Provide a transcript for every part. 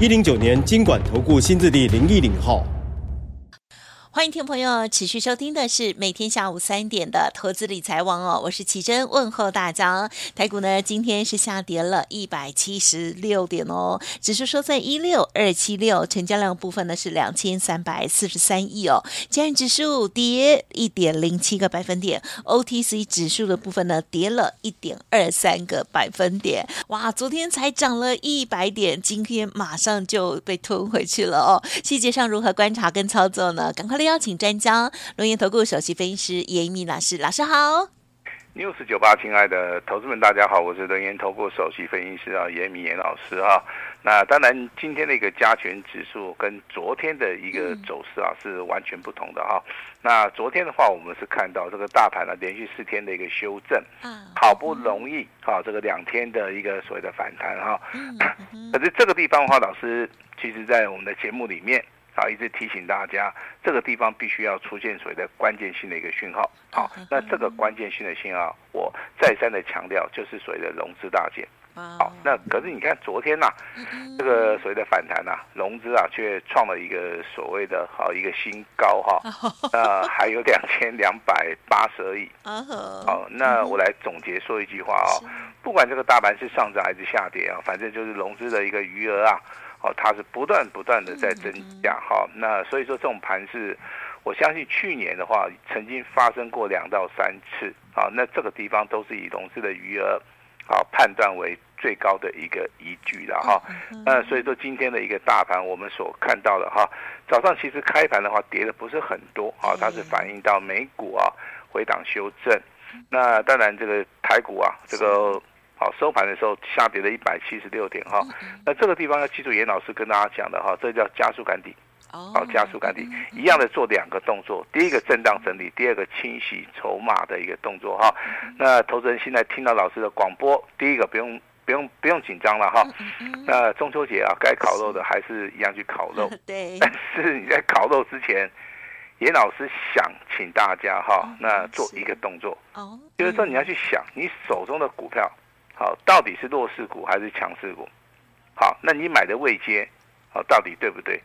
一零九年金管投顾新字第零一零号。欢迎听朋友持续收听的是每天下午三点的投资理财王哦，我是奇珍问候大家。台股呢今天是下跌了一百七十六点哦，指数收在一六二七六，成交量部分呢是两千三百四十三亿哦。加权指数跌一点零七个百分点，OTC 指数的部分呢跌了一点二三个百分点。哇，昨天才涨了一百点，今天马上就被吞回去了哦。细节上如何观察跟操作呢？赶快来。邀请专家，龙岩投顾首席分析师严一民老师，老师好。News 九八，亲爱的投资们，大家好，我是龙岩投顾首席分析师啊，严一民严老师啊。那当然，今天的一个加权指数跟昨天的一个走势啊是完全不同的哈。那昨天的话，我们是看到这个大盘呢连续四天的一个修正，好不容易哈这个两天的一个所谓的反弹哈。可是这个地方的话，老师其实在我们的节目里面。好，一直提醒大家，这个地方必须要出现所谓的关键性的一个讯号。好，那这个关键性的信号，我再三的强调，就是所谓的融资大减。好，那可是你看昨天呐、啊，这个所谓的反弹呐、啊，融资啊却创了一个所谓的好一个新高哈，那还有两千两百八十而已。好，那我来总结说一句话啊，不管这个大盘是上涨还是下跌啊，反正就是融资的一个余额啊。哦，它是不断不断的在增加，哈，那所以说这种盘是，我相信去年的话曾经发生过两到三次，啊，那这个地方都是以融资的余额，啊，判断为最高的一个依据的哈，那所以说今天的一个大盘我们所看到的哈，早上其实开盘的话跌的不是很多，啊，它是反映到美股啊回档修正，那当然这个台股啊这个。好，收盘的时候下跌了一百七十六点哈，那这个地方要记住严老师跟大家讲的哈，这叫加速赶底，好，加速赶底，一样的做两个动作，第一个震荡整理，第二个清洗筹码的一个动作哈。那投资人现在听到老师的广播，第一个不用不用不用紧张了哈。那中秋节啊，该烤肉的还是一样去烤肉，对。但是你在烤肉之前，严老师想请大家哈，那做一个动作，就是说你要去想你手中的股票。好，到底是弱势股还是强势股？好，那你买的位阶，好，到底对不对？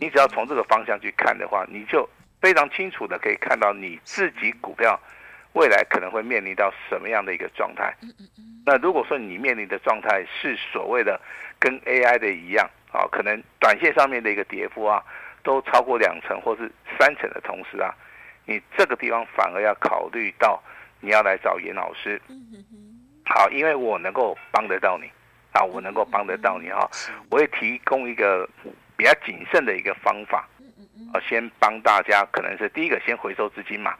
你只要从这个方向去看的话，你就非常清楚的可以看到你自己股票未来可能会面临到什么样的一个状态。那如果说你面临的状态是所谓的跟 AI 的一样，啊，可能短线上面的一个跌幅啊，都超过两成或是三成的同时啊，你这个地方反而要考虑到你要来找严老师。好，因为我能够帮得到你，啊，我能够帮得到你啊，我会提供一个比较谨慎的一个方法，啊，先帮大家可能是第一个先回收资金嘛，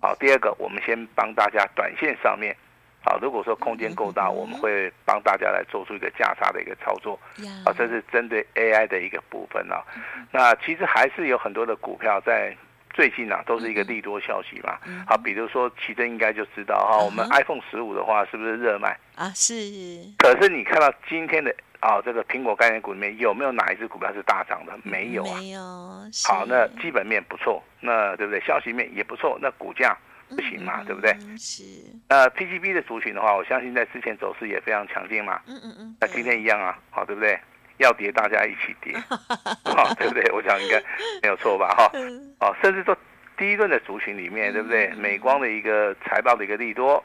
好，第二个我们先帮大家短线上面，啊，如果说空间够大，我们会帮大家来做出一个价差的一个操作，啊，这是针对 AI 的一个部分啊，那其实还是有很多的股票在。最近啊，都是一个利多消息嘛。好，比如说奇珍应该就知道哈，我们 iPhone 十五的话是不是热卖啊？是。可是你看到今天的啊，这个苹果概念股里面有没有哪一只股票是大涨的？没有啊。没有。好，那基本面不错，那对不对？消息面也不错，那股价不行嘛，对不对？是。那，PGB 的族群的话，我相信在之前走势也非常强劲嘛。嗯嗯嗯。那今天一样啊，好，对不对？要跌，大家一起跌，好，对不对？我想应该没有错吧，哈，哦，甚至说第一轮的族群里面，对不对？美光的一个财报的一个利多，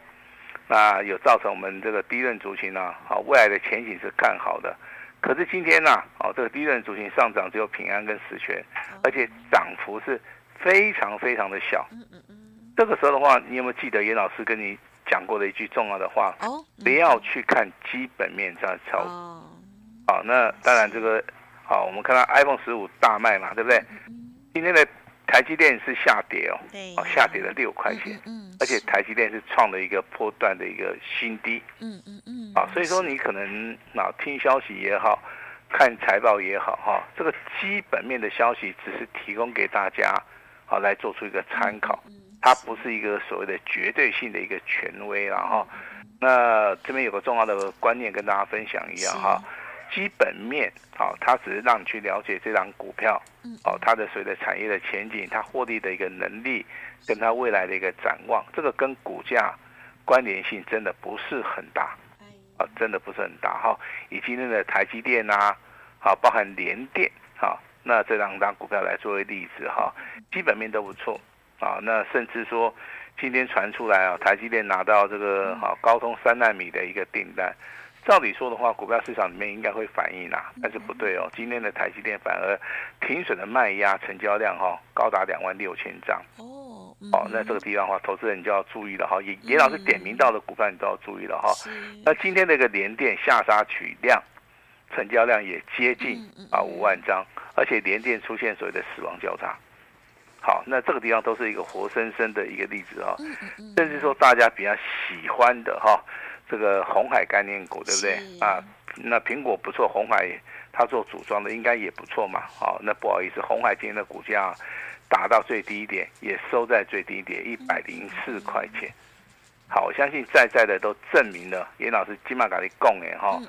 那有造成我们这个第一轮族群呢，好，未来的前景是看好的。可是今天呢，哦，这个第一轮族群上涨只有平安跟十銓，而且涨幅是非常非常的小。嗯嗯嗯这个时候的话，你有没有记得严老师跟你讲过的一句重要的话？哦不要去看基本面这样操。好，那当然这个，好，我们看到 iPhone 十五大卖嘛，对不对？今天的台积电是下跌哦，哦，下跌了六块钱，而且台积电是创了一个波段的一个新低，嗯嗯嗯，啊，所以说你可能啊听消息也好，看财报也好哈，这个基本面的消息只是提供给大家，好来做出一个参考，它不是一个所谓的绝对性的一个权威然后。那这边有个重要的观念跟大家分享一样哈，基本面好，它只是让你去了解这档股票，哦，它的所谓的产业的前景，它获利的一个能力，跟它未来的一个展望，这个跟股价关联性真的不是很大。啊，真的不是很大哈。以今天的台积电呐、啊，好，包含联电，好，那这两档股票来作为例子哈，基本面都不错啊。那甚至说今天传出来啊，台积电拿到这个好高通三纳米的一个订单，照理说的话，股票市场里面应该会反应啦，但是不对哦。今天的台积电反而停损的卖压，成交量哈高达两万六千张。哦，那这个地方的话，投资人就要注意了哈。也严老师点名到的股票，你都要注意了哈。那今天那个联电下杀取量，成交量也接近啊五万张，而且联电出现所谓的死亡交叉。好，那这个地方都是一个活生生的一个例子哈。甚至说大家比较喜欢的哈，这个红海概念股，对不对啊？那苹果不错，红海它做组装的应该也不错嘛。好，那不好意思，红海今天的股价。达到最低点，也收在最低点一百零四块钱。好，我相信在在的都证明了严老师金马咖喱讲的哈。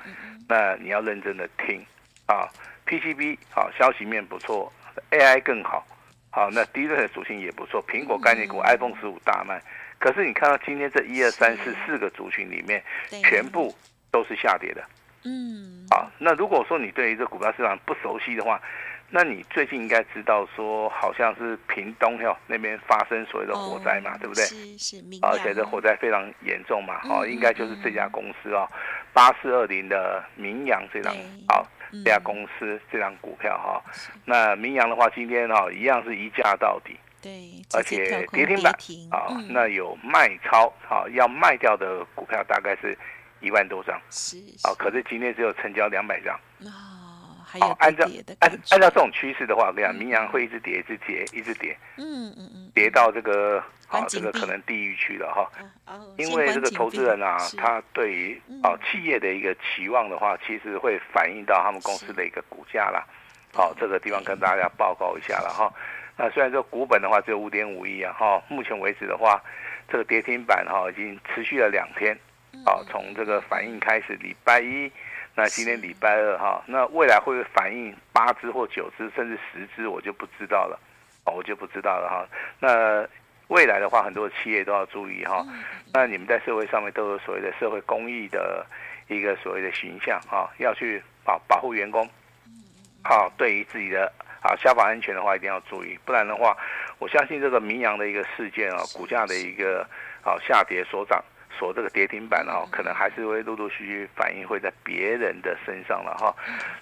那你要认真的听啊，PCB 好，消息面不错，AI 更好，好，那低润的属性也不错，苹果概念股 iPhone 十五大卖。可是你看到今天这一二三四四个族群里面，全部都是下跌的。嗯，好，那如果说你对于这股票市场不熟悉的话，那你最近应该知道说，好像是屏东哟那边发生所谓的火灾嘛，哦、对不对？是是，而且这火灾非常严重嘛，哦、嗯，应该就是这家公司哦，八四二零的明扬这张，好，这家公司这张股票哈，那明扬的话，今天哈一样是一价到底，对，而且跌停板啊，那有卖超，好，要卖掉的股票大概是一万多张，是，啊，可是今天只有成交两百张。好，按照按按照这种趋势的话，我跟你讲，明阳会一直跌，一直跌，一直跌，嗯嗯嗯，跌到这个啊，这个可能地狱去了哈。因为这个投资人啊，他对于啊企业的一个期望的话，其实会反映到他们公司的一个股价啦。好，这个地方跟大家报告一下了哈。那虽然说股本的话只有五点五亿啊，哈，目前为止的话，这个跌停板哈已经持续了两天，啊，从这个反应开始，礼拜一。那今天礼拜二哈，那未来会不会反应八只或九只甚至十只，我就不知道了，哦，我就不知道了哈。那未来的话，很多企业都要注意哈。那你们在社会上面都有所谓的社会公益的一个所谓的形象哈，要去保保护员工。好，对于自己的啊消防安全的话，一定要注意，不然的话，我相信这个明阳的一个事件啊，股价的一个啊下跌所涨。所这个跌停板哈，可能还是会陆陆续续反映会在别人的身上了哈。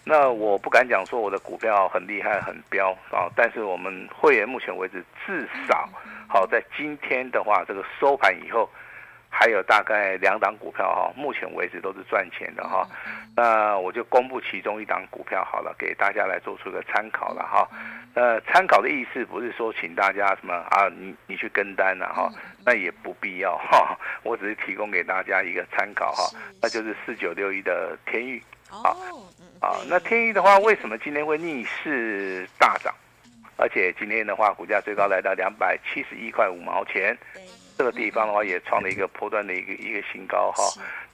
那我不敢讲说我的股票很厉害很彪啊，但是我们会员目前为止至少好在今天的话，这个收盘以后。还有大概两档股票哈，目前为止都是赚钱的哈。那我就公布其中一档股票好了，给大家来做出一个参考了哈。那，参考的意思不是说请大家什么啊，你你去跟单了哈，那也不必要哈。我只是提供给大家一个参考哈，那就是四九六一的天域啊啊。那天域的话，为什么今天会逆势大涨？而且今天的话，股价最高来到两百七十一块五毛钱。这个地方的话也创了一个波段的一个一个新高哈，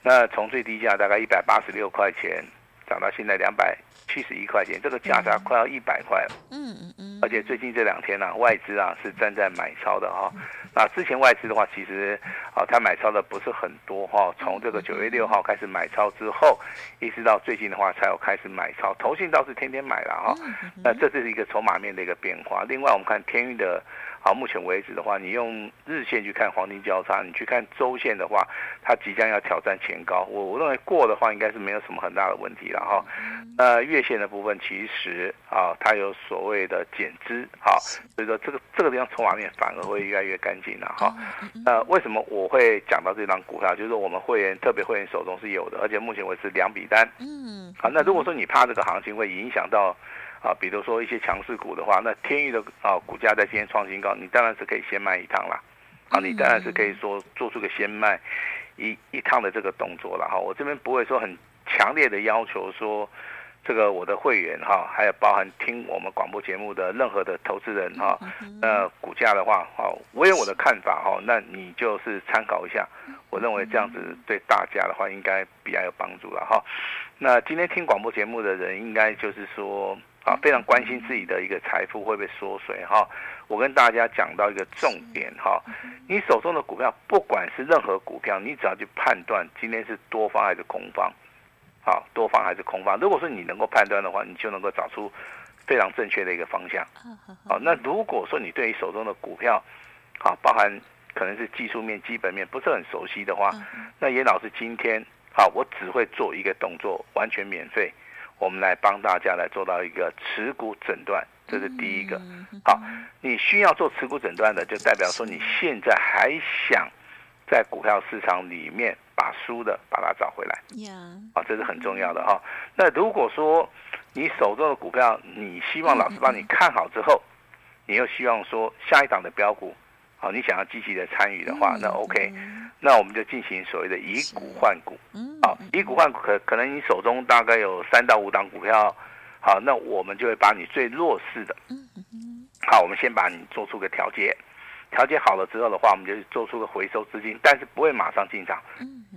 那从最低价大概一百八十六块钱涨到现在两百七十一块钱，这个价差快要一百块了。嗯嗯嗯。而且最近这两天呢、啊，外资啊是站在买超的哈。那之前外资的话，其实啊，他买超的不是很多哈。从这个九月六号开始买超之后，一直到最近的话才有开始买超。投信倒是天天买了哈。那这是一个筹码面的一个变化。另外，我们看天钰的。到目前为止的话，你用日线去看黄金交叉，你去看周线的话，它即将要挑战前高。我我认为过的话，应该是没有什么很大的问题了哈。那月线的部分，其实啊，它有所谓的减资，哈，所以说这个这个地方筹码面反而会越来越干净了哈。那为什么我会讲到这张股票？就是我们会员特别会员手中是有的，而且目前为止两笔单。嗯。好，那如果说你怕这个行情会影响到。啊，比如说一些强势股的话，那天域的啊股价在今天创新高，你当然是可以先卖一趟啦。啊，你当然是可以说做出个先卖一一趟的这个动作了哈。我这边不会说很强烈的要求说这个我的会员哈，还有包含听我们广播节目的任何的投资人哈，那股价的话，好，我有我的看法哈，那你就是参考一下。我认为这样子对大家的话，应该比较有帮助了哈。那今天听广播节目的人，应该就是说啊，非常关心自己的一个财富会不会缩水哈。我跟大家讲到一个重点哈，你手中的股票，不管是任何股票，你只要去判断今天是多方还是空方。好，多方还是空方？如果说你能够判断的话，你就能够找出非常正确的一个方向。好，那如果说你对于手中的股票，好，包含可能是技术面、基本面不是很熟悉的话，那严老师今天好，我只会做一个动作，完全免费，我们来帮大家来做到一个持股诊断，这是第一个。好，你需要做持股诊断的，就代表说你现在还想在股票市场里面。把输的把它找回来，啊，这是很重要的哈。那如果说你手中的股票，你希望老师帮你看好之后，你又希望说下一档的标股，好，你想要积极的参与的话，那 OK，那我们就进行所谓的以股换股，好，以股换股可可能你手中大概有三到五档股票，好，那我们就会把你最弱势的，好，我们先把你做出个调节。调节好了之后的话，我们就做出个回收资金，但是不会马上进场，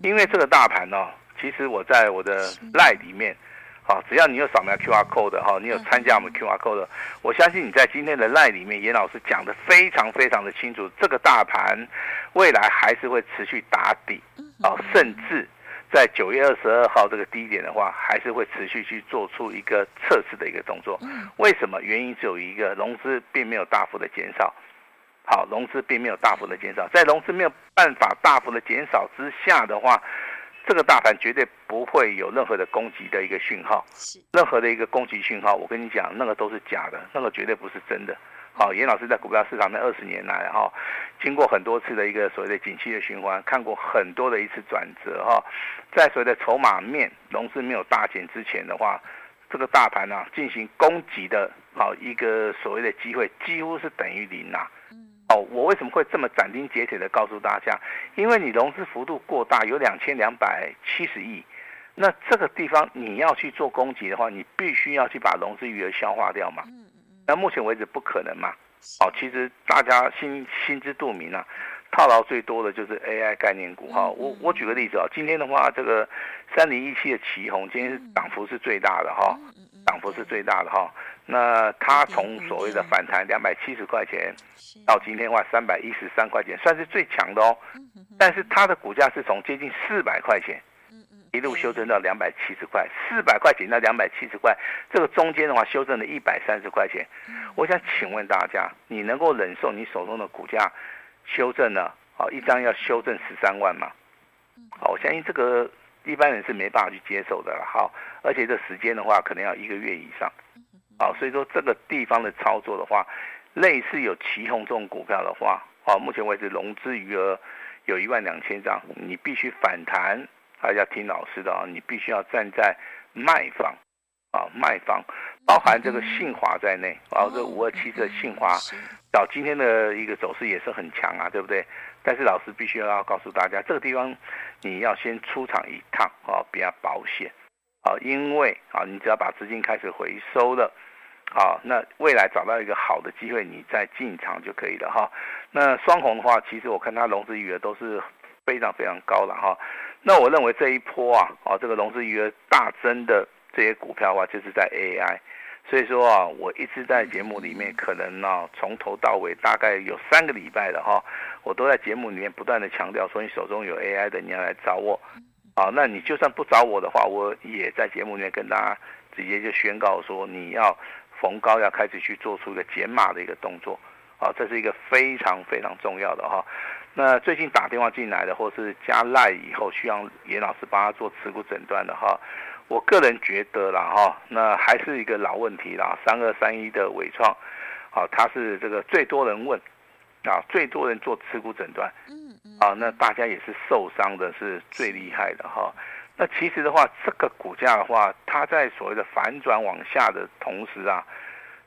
因为这个大盘呢、哦，其实我在我的 LINE 里面，好，只要你有扫描 QR code 的哈，你有参加我们 QR code 的，我相信你在今天的 LINE 里面，严老师讲的非常非常的清楚，这个大盘未来还是会持续打底，啊，甚至在九月二十二号这个低点的话，还是会持续去做出一个测试的一个动作。为什么？原因只有一个，融资并没有大幅的减少。好，融资并没有大幅的减少，在融资没有办法大幅的减少之下的话，这个大盘绝对不会有任何的攻击的一个讯号，任何的一个攻击讯号，我跟你讲，那个都是假的，那个绝对不是真的。好，严老师在股票市场那二十年来哈，经过很多次的一个所谓的景气的循环，看过很多的一次转折哈，在所谓的筹码面融资没有大减之前的话，这个大盘啊进行攻击的，好一个所谓的机会几乎是等于零啊。哦，我为什么会这么斩钉截铁的告诉大家？因为你融资幅度过大，有两千两百七十亿，那这个地方你要去做攻击的话，你必须要去把融资余额消化掉嘛。那目前为止不可能嘛。哦，其实大家心心知肚明啊，套牢最多的就是 AI 概念股哈。我我举个例子啊，今天的话，这个三零一七的旗红，今天是涨幅是最大的哈，涨幅是最大的哈。那它从所谓的反弹两百七十块钱，到今天的话三百一十三块钱，算是最强的哦。但是它的股价是从接近四百块钱，一路修正到两百七十块，四百块钱到两百七十块，这个中间的话修正了一百三十块钱。我想请问大家，你能够忍受你手中的股价修正呢？啊，一张要修正十三万吗？好，我相信这个一般人是没办法去接受的了。好，而且这时间的话，可能要一个月以上。好，所以说这个地方的操作的话，类似有奇鋐这种股票的话，好，目前为止融资余额有一万两千张，你必须反弹，还要听老师的啊，你必须要站在卖方，啊，卖方，包含这个信华在内，然后这五二七的信华，到今天的一个走势也是很强啊，对不对？但是老师必须要告诉大家，这个地方你要先出场一趟啊，比较保险，啊，因为啊，你只要把资金开始回收了。好，那未来找到一个好的机会，你再进场就可以了哈。那双红的话，其实我看它融资余额都是非常非常高的哈。那我认为这一波啊，啊这个融资余额大增的这些股票的话，就是在 AI。所以说啊，我一直在节目里面，可能呢从头到尾大概有三个礼拜的哈，我都在节目里面不断的强调说，你手中有 AI 的，你要来找我。啊，那你就算不找我的话，我也在节目里面跟大家直接就宣告说，你要。逢高要开始去做出一个减码的一个动作，啊，这是一个非常非常重要的哈。那最近打电话进来的，或是加赖以后需要严老师帮他做持股诊断的哈，我个人觉得啦哈，那还是一个老问题啦，三二三一的伟创，啊，它是这个最多人问，啊，最多人做持股诊断嗯，啊，那大家也是受伤的是最厉害的哈。那其实的话，这个股价的话，它在所谓的反转往下的同时啊，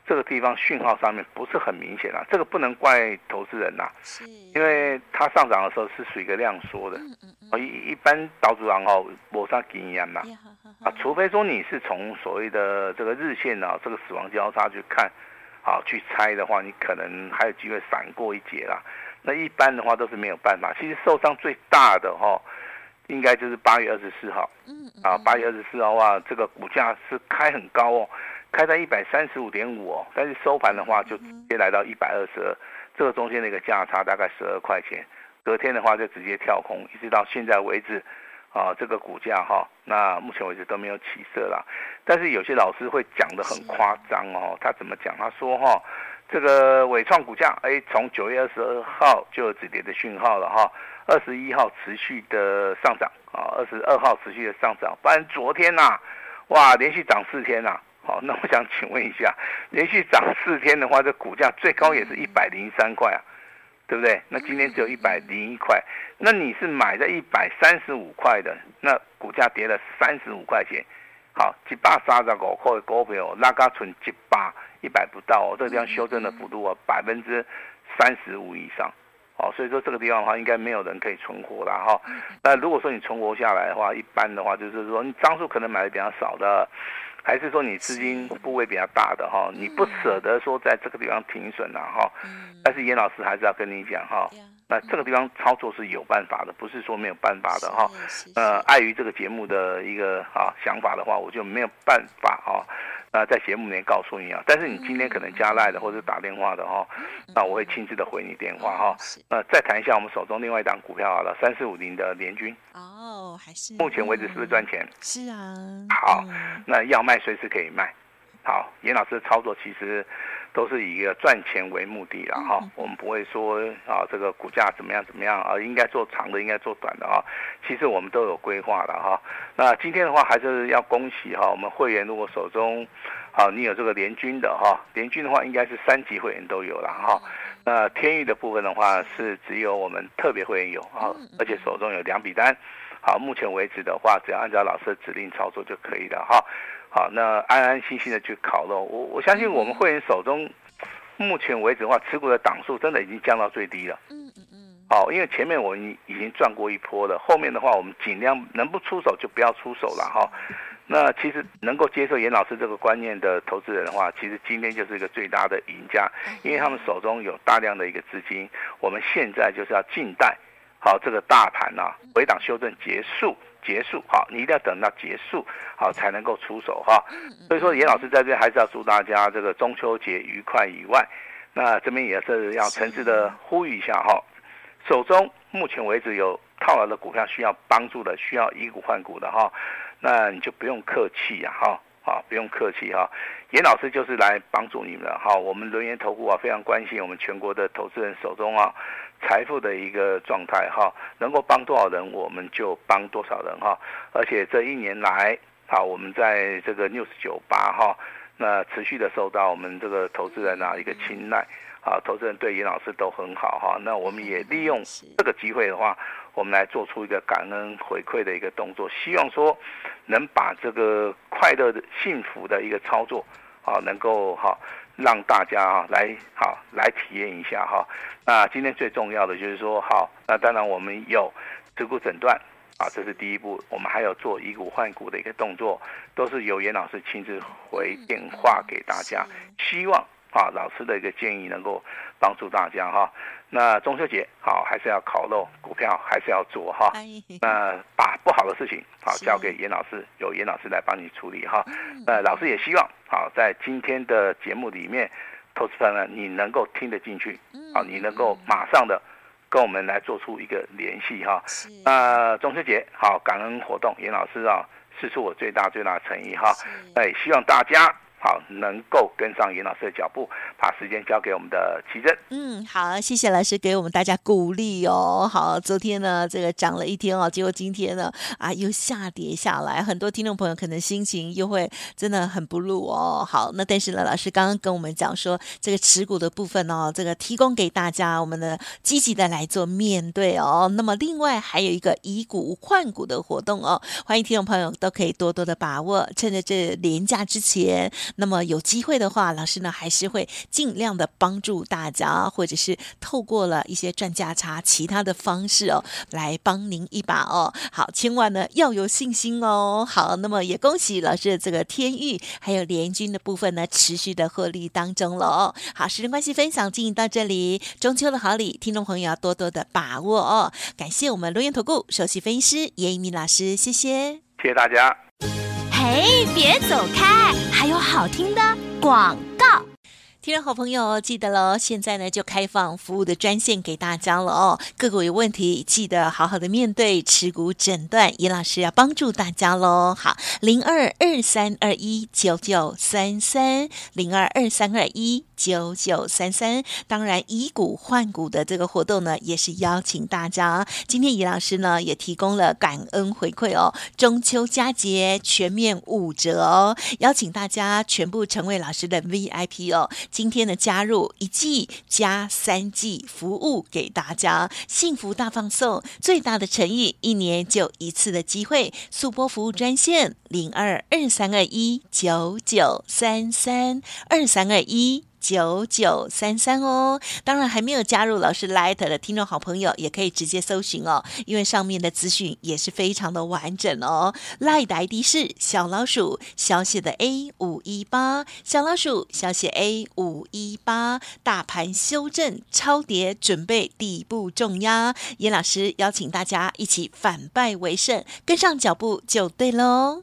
这个地方讯号上面不是很明显啊。这个不能怪投资人呐、啊，是，因为它上涨的时候是属于一个量缩的，哦，一一般导主然后，没啥经验嘛，啊，除非说你是从所谓的这个日线啊，这个死亡交叉去看，好去猜的话，你可能还有机会闪过一劫啦。那一般的话都是没有办法。其实受伤最大的哈，应该就是八月二十四号。嗯。啊，八月二十四号的话，这个股价是开很高哦，开在一百三十五点五哦，但是收盘的话就直接来到一百二十二，这个中间的一个价差大概十二块钱。隔天的话就直接跳空，一直到现在为止。啊，这个股价哈，那目前为止都没有起色啦。但是有些老师会讲的很夸张哦，他怎么讲？他说哈，这个伟创股价，哎，从九月二十二号就有止跌的讯号了哈，二十一号持续的上涨啊，二十二号持续的上涨，不然昨天呐、啊，哇，连续涨四天呐。好，那我想请问一下，连续涨四天的话，这股价最高也是一百零三块啊。对不对？那今天只有一百零一块，那你是买在一百三十五块的，那股价跌了三十五块钱，好，一百三十五块的股票拉高存一百一百不到哦，这个地方修正的幅度啊百分之三十五以上，哦，所以说这个地方的话应该没有人可以存活了哈。那如果说你存活下来的话，一般的话就是说你张数可能买的比较少的。还是说你资金部位比较大的哈，你不舍得说在这个地方停损了哈，但是严老师还是要跟你讲哈，那这个地方操作是有办法的，不是说没有办法的哈。呃，碍于这个节目的一个啊想法的话，我就没有办法哈。那在节目里面告诉你啊，但是你今天可能加赖的或者打电话的哈，那我会亲自的回你电话哈。那再谈一下我们手中另外一档股票好了，三四五零的联军。哦，还是目前为止是不是赚钱？是啊。好，那要卖随时可以卖。好，严老师的操作其实。都是以一个赚钱为目的了哈，我们不会说啊这个股价怎么样怎么样啊，应该做长的，应该做短的啊，其实我们都有规划了哈。那今天的话还是要恭喜哈，我们会员如果手中啊你有这个联军的哈，联军的话应该是三级会员都有了哈。那天域的部分的话是只有我们特别会员有啊，而且手中有两笔单。好，目前为止的话，只要按照老师的指令操作就可以了哈。好，那安安心心的去烤肉。我我相信我们会员手中，目前为止的话，持股的档数真的已经降到最低了。嗯嗯嗯。好，因为前面我们已经赚过一波了，后面的话我们尽量能不出手就不要出手了哈。那其实能够接受严老师这个观念的投资人的话，其实今天就是一个最大的赢家，因为他们手中有大量的一个资金。我们现在就是要静待，好这个大盘啊回档修正结束。结束好，你一定要等到结束好才能够出手哈。所以说，严老师在这还是要祝大家这个中秋节愉快以外，那这边也是要诚挚的呼吁一下哈。手中目前为止有套牢的股票需要帮助的，需要以股换股的哈，那你就不用客气呀哈，好不用客气哈。严老师就是来帮助你们的哈。我们轮研投顾啊非常关心我们全国的投资人手中啊。财富的一个状态哈，能够帮多少人，我们就帮多少人哈。而且这一年来，好，我们在这个 News 九八哈，那持续的受到我们这个投资人啊一个青睐，啊，投资人对严老师都很好哈。那我们也利用这个机会的话，我们来做出一个感恩回馈的一个动作，希望说能把这个快乐的、幸福的一个操作啊，能够哈。让大家啊来好来体验一下哈，那今天最重要的就是说好，那当然我们有持股诊断啊，这是第一步，我们还有做以股换股的一个动作，都是由严老师亲自回电话给大家，希望。啊，老师的一个建议能够帮助大家哈。那中秋节好，还是要烤肉，股票还是要做哈。那把不好的事情好交给严老师，由严老师来帮你处理哈。呃，老师也希望好在今天的节目里面，投资朋友你能够听得进去，好，你能够马上的跟我们来做出一个联系哈。那中秋节好，感恩活动，严老师啊，是出我最大最大的诚意哈。那也希望大家。好，能够跟上严老师的脚步，把时间交给我们的奇珍。嗯，好，谢谢老师给我们大家鼓励哦。好，昨天呢，这个涨了一天哦，结果今天呢，啊，又下跌下来，很多听众朋友可能心情又会真的很不入哦。好，那但是呢，老师刚刚跟我们讲说，这个持股的部分哦，这个提供给大家，我们呢积极的来做面对哦。那么另外还有一个以股换股的活动哦，欢迎听众朋友都可以多多的把握，趁着这连假之前。那么有机会的话，老师呢还是会尽量的帮助大家，或者是透过了一些赚价差其他的方式哦，来帮您一把哦。好，千万呢要有信心哦。好，那么也恭喜老师的这个天域还有联军的部分呢，持续的获利当中了哦。好，时间关系，分享进行到这里，中秋的好礼，听众朋友要多多的把握哦。感谢我们伦元投顾首席分析师严一鸣老师，谢谢，谢谢大家。嘿，别走开，还有好听的广告。听众好朋友记得喽，现在呢就开放服务的专线给大家了哦。个股有问题，记得好好的面对持股诊断，严老师要帮助大家喽。好，零二二三二一九九三三，零二二三二一九九三三。当然，以股换股的这个活动呢，也是邀请大家。今天严老师呢也提供了感恩回馈哦，中秋佳节全面五折哦，邀请大家全部成为老师的 VIP 哦。今天的加入一季加三季服务给大家，幸福大放送，最大的诚意，一年就一次的机会，速播服务专线零二二三二一九九三三二三二一。九九三三哦，当然还没有加入老师 Light 的听众好朋友，也可以直接搜寻哦，因为上面的资讯也是非常的完整哦。Light 的 ID 是小老鼠小写的 A 五一八，小老鼠小写 A 五一八，大盘修正超跌，准备底部重压，严老师邀请大家一起反败为胜，跟上脚步就对喽。